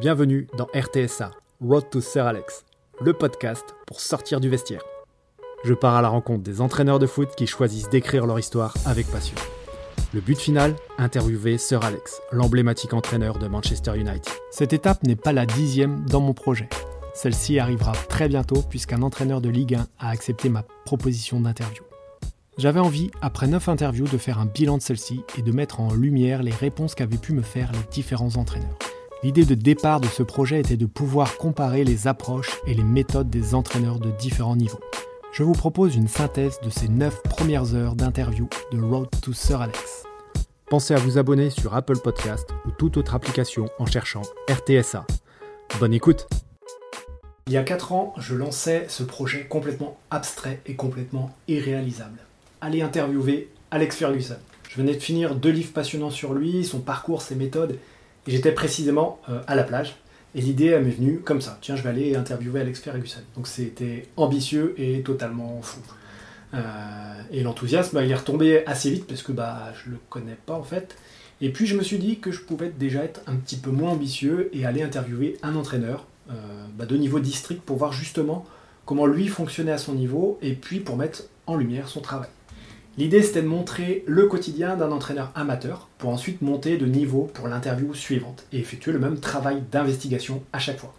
Bienvenue dans RTSA, Road to Sir Alex, le podcast pour sortir du vestiaire. Je pars à la rencontre des entraîneurs de foot qui choisissent d'écrire leur histoire avec passion. Le but final Interviewer Sir Alex, l'emblématique entraîneur de Manchester United. Cette étape n'est pas la dixième dans mon projet. Celle-ci arrivera très bientôt puisqu'un entraîneur de Ligue 1 a accepté ma proposition d'interview. J'avais envie, après 9 interviews, de faire un bilan de celle-ci et de mettre en lumière les réponses qu'avaient pu me faire les différents entraîneurs. L'idée de départ de ce projet était de pouvoir comparer les approches et les méthodes des entraîneurs de différents niveaux. Je vous propose une synthèse de ces 9 premières heures d'interview de Road to Sir Alex. Pensez à vous abonner sur Apple Podcast ou toute autre application en cherchant RTSA. Bonne écoute Il y a 4 ans, je lançais ce projet complètement abstrait et complètement irréalisable. Aller interviewer Alex Ferguson. Je venais de finir deux livres passionnants sur lui, son parcours, ses méthodes, j'étais précisément euh, à la plage. Et l'idée m'est venue comme ça. Tiens, je vais aller interviewer Alex Ferguson. Donc c'était ambitieux et totalement fou. Euh, et l'enthousiasme, bah, il est retombé assez vite parce que bah, je le connais pas en fait. Et puis je me suis dit que je pouvais déjà être un petit peu moins ambitieux et aller interviewer un entraîneur euh, bah, de niveau district pour voir justement comment lui fonctionnait à son niveau et puis pour mettre en lumière son travail. L'idée c'était de montrer le quotidien d'un entraîneur amateur pour ensuite monter de niveau pour l'interview suivante et effectuer le même travail d'investigation à chaque fois.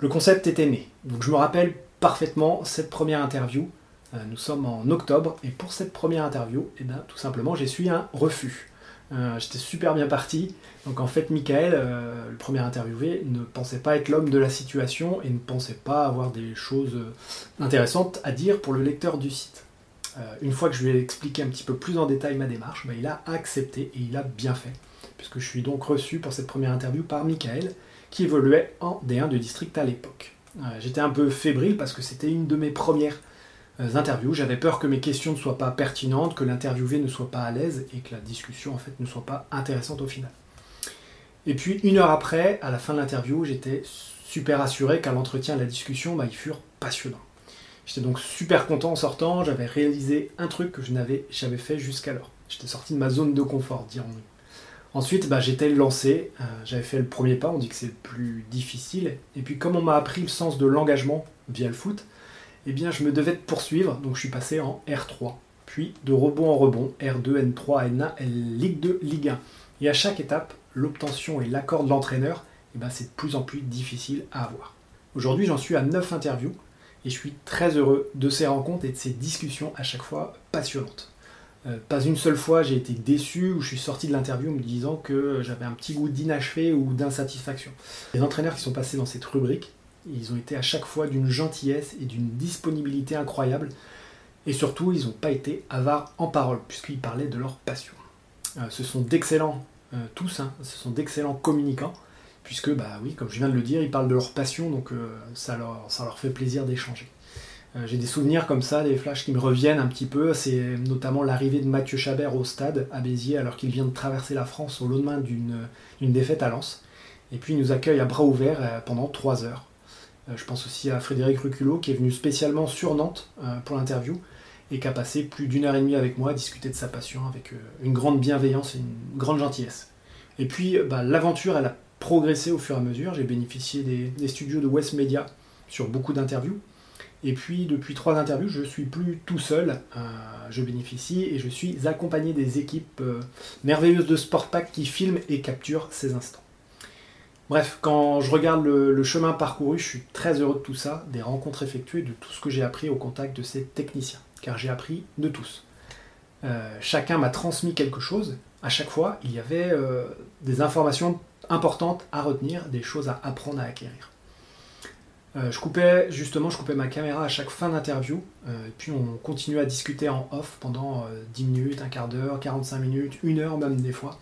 Le concept était né, donc je me rappelle parfaitement cette première interview. Euh, nous sommes en octobre et pour cette première interview, eh ben, tout simplement j'ai suivi un refus. Euh, j'étais super bien parti. Donc en fait, Michael, euh, le premier interviewé, ne pensait pas être l'homme de la situation et ne pensait pas avoir des choses intéressantes à dire pour le lecteur du site. Euh, une fois que je lui ai expliqué un petit peu plus en détail ma démarche, bah, il a accepté et il a bien fait. Puisque je suis donc reçu pour cette première interview par Michael, qui évoluait en D1 de district à l'époque. Euh, j'étais un peu fébrile parce que c'était une de mes premières euh, interviews. J'avais peur que mes questions ne soient pas pertinentes, que l'interviewé ne soit pas à l'aise et que la discussion en fait ne soit pas intéressante au final. Et puis une heure après, à la fin de l'interview, j'étais super assuré qu'à l'entretien et la discussion, bah, ils furent passionnants. J'étais donc super content en sortant, j'avais réalisé un truc que je n'avais fait jusqu'alors. J'étais sorti de ma zone de confort, dirons-nous. Ensuite, bah, j'étais lancé, euh, j'avais fait le premier pas, on dit que c'est le plus difficile. Et puis comme on m'a appris le sens de l'engagement via le foot, eh bien je me devais de poursuivre, donc je suis passé en R3. Puis de rebond en rebond, R2, N3, N1, Ligue 2, Ligue 1. Et à chaque étape, l'obtention et l'accord de l'entraîneur, eh ben, c'est de plus en plus difficile à avoir. Aujourd'hui, j'en suis à 9 interviews, et je suis très heureux de ces rencontres et de ces discussions à chaque fois passionnantes. Euh, pas une seule fois j'ai été déçu ou je suis sorti de l'interview me disant que j'avais un petit goût d'inachevé ou d'insatisfaction. Les entraîneurs qui sont passés dans cette rubrique, ils ont été à chaque fois d'une gentillesse et d'une disponibilité incroyable. Et surtout, ils n'ont pas été avares en parole, puisqu'ils parlaient de leur passion. Euh, ce sont d'excellents, euh, tous, hein, ce sont d'excellents communicants puisque, bah oui, comme je viens de le dire, ils parlent de leur passion, donc euh, ça, leur, fait plaisir d'échanger. Euh, j'ai des souvenirs comme ça, des flashs qui me reviennent un petit peu, c'est notamment l'arrivée de Mathieu Chabert au stade à Béziers alors qu'il vient de traverser la France au lendemain d'une défaite à Lens. Et puis il nous accueille à bras ouverts euh, pendant trois heures. Je pense aussi à Frédéric Ruculot qui est venu spécialement sur Nantes pour l'interview et qui a passé plus d'une heure et demie avec moi à discuter de sa passion avec une grande bienveillance et une grande gentillesse. Et puis bah, l'aventure, elle a progressé au fur et à mesure. J'ai bénéficié des, studios de West Media sur beaucoup d'interviews. Et puis depuis trois interviews, je suis plus tout seul. Euh, je bénéficie et je suis accompagné des équipes euh, merveilleuses de Sportpack qui filment et capturent ces instants. Bref, quand je regarde le, chemin parcouru, je suis très heureux de tout ça, des rencontres effectuées, de tout ce que j'ai appris au contact de ces techniciens. Car j'ai appris de tous. Euh, chacun m'a transmis quelque chose. À chaque fois, il y avait des informations importantes à retenir, des choses à apprendre à acquérir. Euh, je coupais justement, je coupais ma caméra à chaque fin d'interview, euh, puis on continuait à discuter en off pendant 10 euh, minutes, un quart d'heure, 45 minutes, une heure même des fois.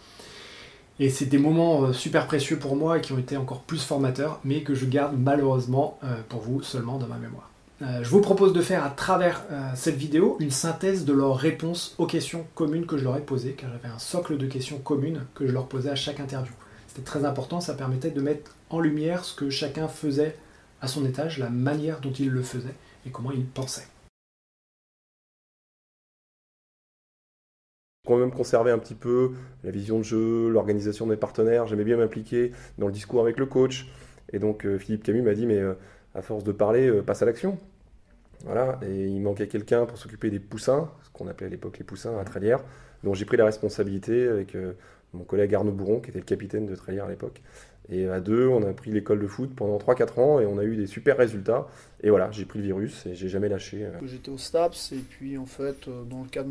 Et c'est des moments super précieux pour moi qui ont été encore plus formateurs, mais que je garde malheureusement pour vous seulement dans ma mémoire. Je vous propose de faire à travers cette vidéo une synthèse de leurs réponses aux questions communes que je leur ai posées, car j'avais un socle de questions communes que je leur posais à chaque interview très important, ça permettait de mettre en lumière ce que chacun faisait à son étage, la manière dont il le faisait et comment il pensait. quand même conservé un petit peu la vision de jeu, l'organisation de mes partenaires. J'aimais bien m'impliquer dans le discours avec le coach. Et donc euh, Philippe Camus m'a dit, mais euh, force de parler, euh, passe à l'action. Voilà, et il manquait quelqu'un pour s'occuper des poussins, ce qu'on appelait à l'époque les poussins à Trélière. Donc j'ai pris la responsabilité avec mon collègue Arnaud Bourron, qui était le capitaine de Trélière à l'époque. Et à deux, on a pris l'école de foot pendant 3-4 ans et on a eu des super résultats. Et voilà, j'ai pris le virus et j'ai jamais lâché. Euh. J'étais au STAPS et puis en fait, euh, dans le cadre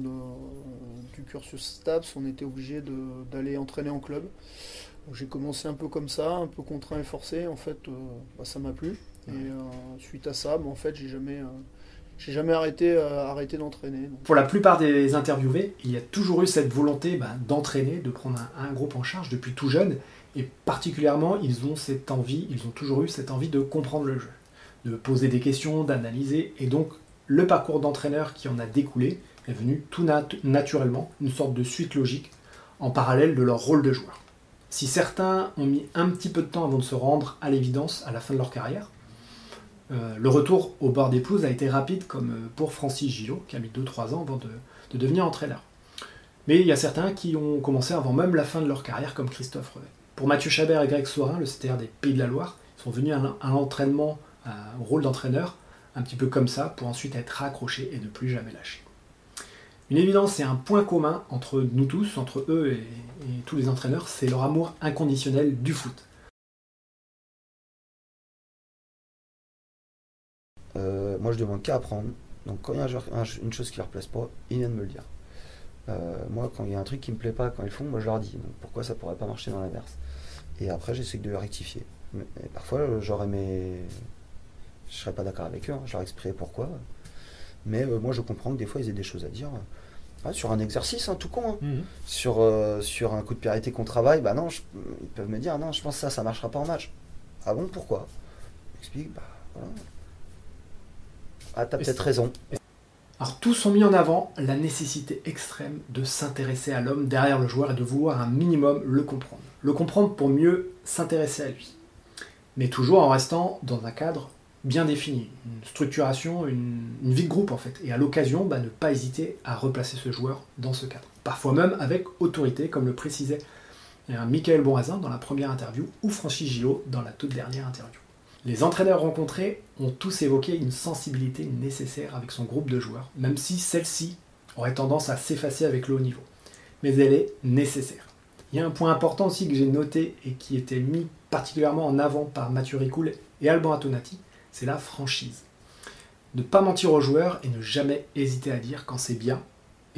du cursus STAPS, on était obligé d'aller entraîner en club. J'ai commencé un peu comme ça, un peu contraint et forcé. En fait, euh, bah, ça m'a plu. Et suite à ça, bah, en fait, j'ai jamais, j'ai jamais arrêté, arrêté d'entraîner. Pour la plupart des interviewés, il y a toujours eu cette volonté bah, d'entraîner, de prendre un, groupe en charge depuis tout jeune. Et particulièrement, ils ont cette envie, ils ont toujours eu cette envie de comprendre le jeu, de poser des questions, d'analyser. Et donc, le parcours d'entraîneur qui en a découlé est venu tout naturellement, une sorte de suite logique, en parallèle de leur rôle de joueur. Si certains ont mis un petit peu de temps avant de se rendre à l'évidence à la fin de leur carrière, euh, le retour au bord des pelouses a été rapide, comme euh, pour Francis Gillot, qui a mis 2-3 ans avant de, de, devenir entraîneur. Mais il y a certains qui ont commencé avant même la fin de leur carrière, comme Christophe Revet. Pour Mathieu Chabert et Greg Sorin, le CTR des Pays de la Loire, ils sont venus à l'entraînement, au rôle d'entraîneur, un petit peu comme ça, pour ensuite être raccrochés et ne plus jamais lâcher. Une évidence et un point commun entre nous tous, entre eux et, tous les entraîneurs, c'est leur amour inconditionnel du foot. Euh, moi, je demande qu'à apprendre. Donc, quand il y a une chose qui leur plaise pas, ils viennent me le dire. Euh, moi, quand il y a un truc qui me plaît pas quand ils font, moi je leur dis. Donc, pourquoi ça pourrait pas marcher dans l'inverse? Et après, j'essaie de rectifier. Mais, parfois, j'aurais mes. Je serais pas d'accord avec eux, hein. je leur expliquerai pourquoi. Mais euh, moi, je comprends que des fois, ils aient des choses à dire. Ah, sur un exercice, hein, tout con. Hein. Mhm. Sur, euh, sur un coup de priorité qu'on travaille, bah non, ils peuvent me dire non, je pense que ça, ça marchera pas en match. Ah bon, pourquoi? J'explique, bah voilà. Ah, t'as peut-être raison. Alors tous ont mis en avant la nécessité extrême de s'intéresser à l'homme derrière le joueur et de vouloir un minimum le comprendre le comprendre pour mieux s'intéresser à lui. Mais toujours en restant dans un cadre bien défini, une structuration, une, vie de groupe en fait. Et à l'occasion, bah, ne pas hésiter à replacer ce joueur dans ce cadre. Parfois même avec autorité, comme le précisait un Michael Bonrazin dans la première interview ou Francis Gillot dans la toute dernière interview. Les entraîneurs rencontrés ont tous évoqué une sensibilité nécessaire avec son groupe de joueurs, même si celle-ci aurait tendance à s'effacer avec le haut niveau. Mais elle est nécessaire. Il y a un point important aussi que j'ai noté et qui était mis particulièrement en avant par Mathieu Ricoul et Alban Atonati, c'est la franchise. Ne pas mentir aux joueurs et ne jamais hésiter à dire quand c'est bien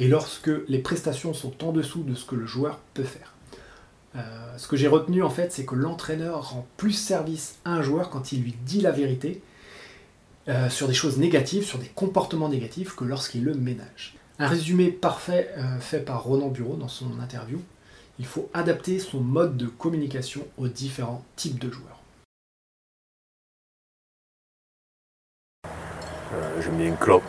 et lorsque les prestations sont en dessous de ce que le joueur peut faire. Euh, ce que j'ai retenu en fait, c'est que l'entraîneur rend plus service à un joueur quand il lui dit la vérité euh, sur des choses négatives, sur des comportements négatifs, que lorsqu'il le ménage. Un résumé parfait euh, fait par Ronan Bureau dans son interview il faut adapter son mode de communication aux différents types de joueurs. J'aime bien Klopp.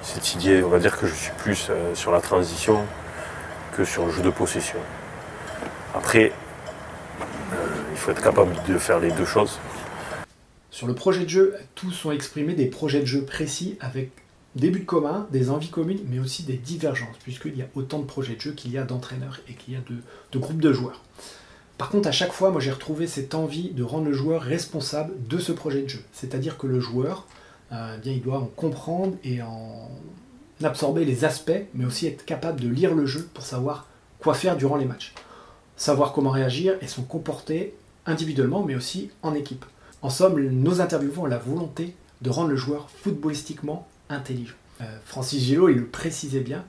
Cette idée, on va dire que je suis plus sur la transition que sur le jeu de possession. Après, euh, il faut être capable de faire les deux choses. Sur le projet de jeu, tous ont exprimé des projets de jeu précis avec des buts communs, des envies communes, mais aussi des divergences, puisqu'il y a autant de projets de jeu qu'il y a d'entraîneurs et qu'il y a de, groupes de joueurs. Par contre, à chaque fois, moi j'ai retrouvé cette envie de rendre le joueur responsable de ce projet de jeu. C'est-à-dire que le joueur, euh, bien, il doit en comprendre et en absorber les aspects, mais aussi être capable de lire le jeu pour savoir quoi faire durant les matchs. Savoir comment réagir et se comporter individuellement, mais aussi en équipe. En somme, nos interviewants ont la volonté de rendre le joueur footballistiquement intelligent. Euh, Francis Gillot, il le précisait bien,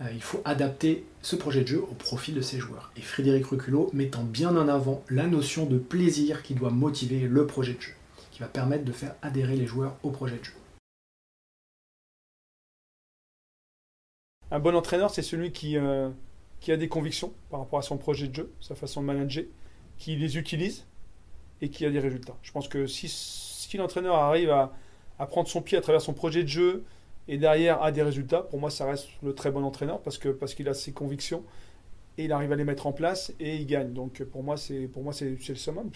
euh, il faut adapter ce projet de jeu au profil de ses joueurs. Et Frédéric Reculot mettant bien en avant la notion de plaisir qui doit motiver le projet de jeu, qui va permettre de faire adhérer les joueurs au projet de jeu. Un bon entraîneur, c'est celui qui, euh, qui a des convictions par rapport à son projet de jeu, sa façon de manager, qui les utilise et qui a des résultats. Je pense que si, l'entraîneur arrive à, prendre son pied à travers son projet de jeu et derrière a des résultats, pour moi ça reste le très bon entraîneur parce que parce qu'il a ses convictions et il arrive à les mettre en place et il gagne. Donc pour moi c'est pour moi c'est le summum.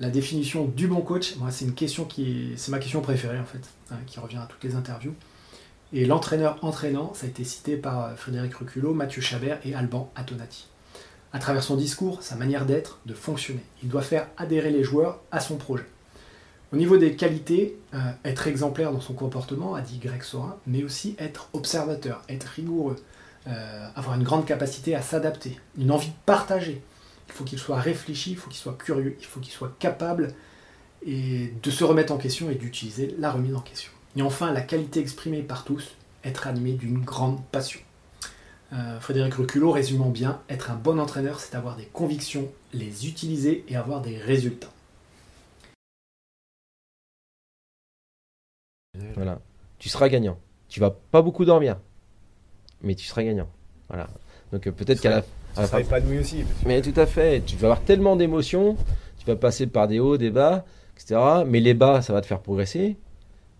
La définition du bon coach, c'est une question qui c'est ma question préférée en fait, hein, qui revient à toutes les interviews. Et l'entraîneur entraînant, ça a été cité par Frédéric Reculot, Mathieu Chabert et Alban Atonati. À travers son discours, sa manière d'être, de fonctionner, il doit faire adhérer les joueurs à son projet. Au niveau des qualités, euh, être exemplaire dans son comportement, a dit Greg Sorin, mais aussi être observateur, être rigoureux, euh, avoir une grande capacité à s'adapter, une envie de partager. Il faut qu'il soit réfléchi, il faut qu'il soit curieux, il faut qu'il soit capable de se remettre en question et d'utiliser la remise en question. Et enfin, la qualité exprimée par tous, être animé d'une grande passion. Euh, Frédéric Reculot résumant bien, être un bon entraîneur, c'est avoir des convictions, les utiliser et avoir des résultats. Voilà. Tu seras gagnant. Tu vas pas beaucoup dormir, mais tu seras gagnant. Voilà. Donc euh, peut-être qu'à la, à la Ça fin- pas de aussi. Mais tout à fait. Tu vas avoir tellement d'émotions. Tu vas passer par des hauts, des bas, etc. Mais les bas, ça va te faire progresser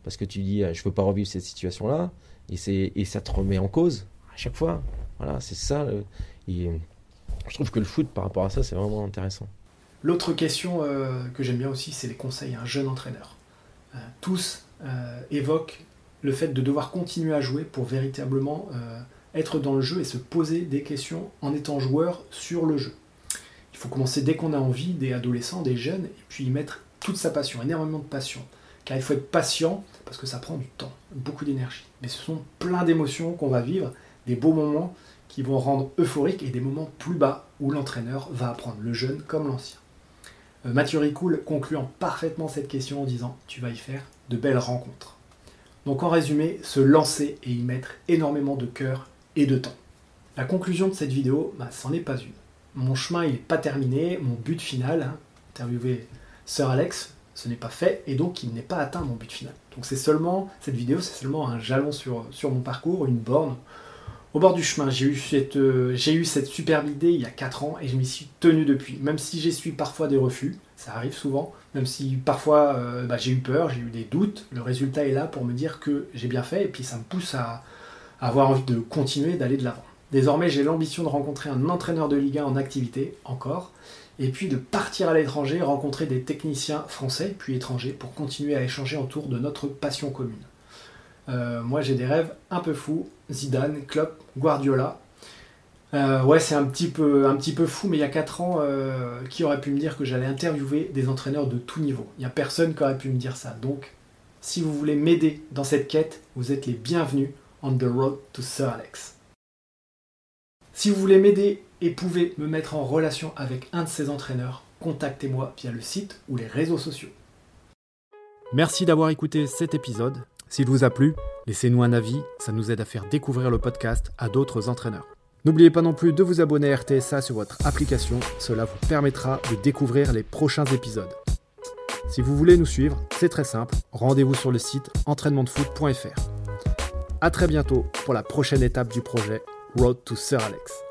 parce que tu dis, euh, je veux pas revivre cette situation-là, et c'est et ça te remet en cause à chaque fois. Voilà, c'est ça. et, euh, je trouve que le foot, par rapport à ça, c'est vraiment intéressant. L'autre question euh, que j'aime bien aussi, c'est les conseils à un jeune entraîneur. Tous évoquent le fait de devoir continuer à jouer pour véritablement être dans le jeu et se poser des questions en étant joueur sur le jeu. Il faut commencer dès qu'on a envie, des adolescents, des jeunes, et puis y mettre toute sa passion, énormément de passion. Car il faut être patient parce que ça prend du temps, beaucoup d'énergie. Mais ce sont plein d'émotions qu'on va vivre, des beaux moments qui vont rendre euphoriques et des moments plus bas où l'entraîneur va apprendre le jeune comme l'ancien. Euh, Mathieu Ricoul concluant parfaitement cette question en disant Tu vas y faire de belles rencontres. Donc en résumé, se lancer et y mettre énormément de cœur et de temps. La conclusion de cette vidéo, bah, c'en est pas une. Mon chemin n'est pas terminé, mon but final, hein, interviewer Sir Alex, ce n'est pas fait et donc il n'est pas atteint mon but final. Donc c'est seulement, cette vidéo c'est seulement un jalon sur, mon parcours, une borne au bord du chemin. J'ai eu, cette, euh, superbe idée il y a 4 ans et je m'y suis tenu depuis. Même si j'essuie parfois des refus, ça arrive souvent, même si parfois euh, bah, j'ai eu peur, j'ai eu des doutes, le résultat est là pour me dire que j'ai bien fait et puis ça me pousse à, avoir envie de continuer, d'aller de l'avant. Désormais, j'ai l'ambition de rencontrer un entraîneur de Ligue 1 en activité, encore, et puis de partir à l'étranger, rencontrer des techniciens français, puis étrangers, pour continuer à échanger autour de notre passion commune. Euh, moi, j'ai des rêves un peu fous. Zidane, Klopp, Guardiola. Euh, ouais, c'est un petit peu, un petit peu fou, mais il y a 4 ans, euh, qui aurait pu me dire que j'allais interviewer des entraîneurs de tout niveau? Il n'y a personne qui aurait pu me dire ça. Donc, si vous voulez m'aider dans cette quête, vous êtes les bienvenus on the road to Sir Alex. Si vous voulez m'aider et pouvez me mettre en relation avec un de ces entraîneurs, contactez-moi via le site ou les réseaux sociaux. Merci d'avoir écouté cet épisode. S'il vous a plu, laissez-nous un avis, ça nous aide à faire découvrir le podcast à d'autres entraîneurs. N'oubliez pas non plus de vous abonner à RTSA sur votre application, cela vous permettra de découvrir les prochains épisodes. Si vous voulez nous suivre, c'est très simple, rendez-vous sur le site entraînementdefoot.fr. A très bientôt pour la prochaine étape du projet Road to Sir Alex.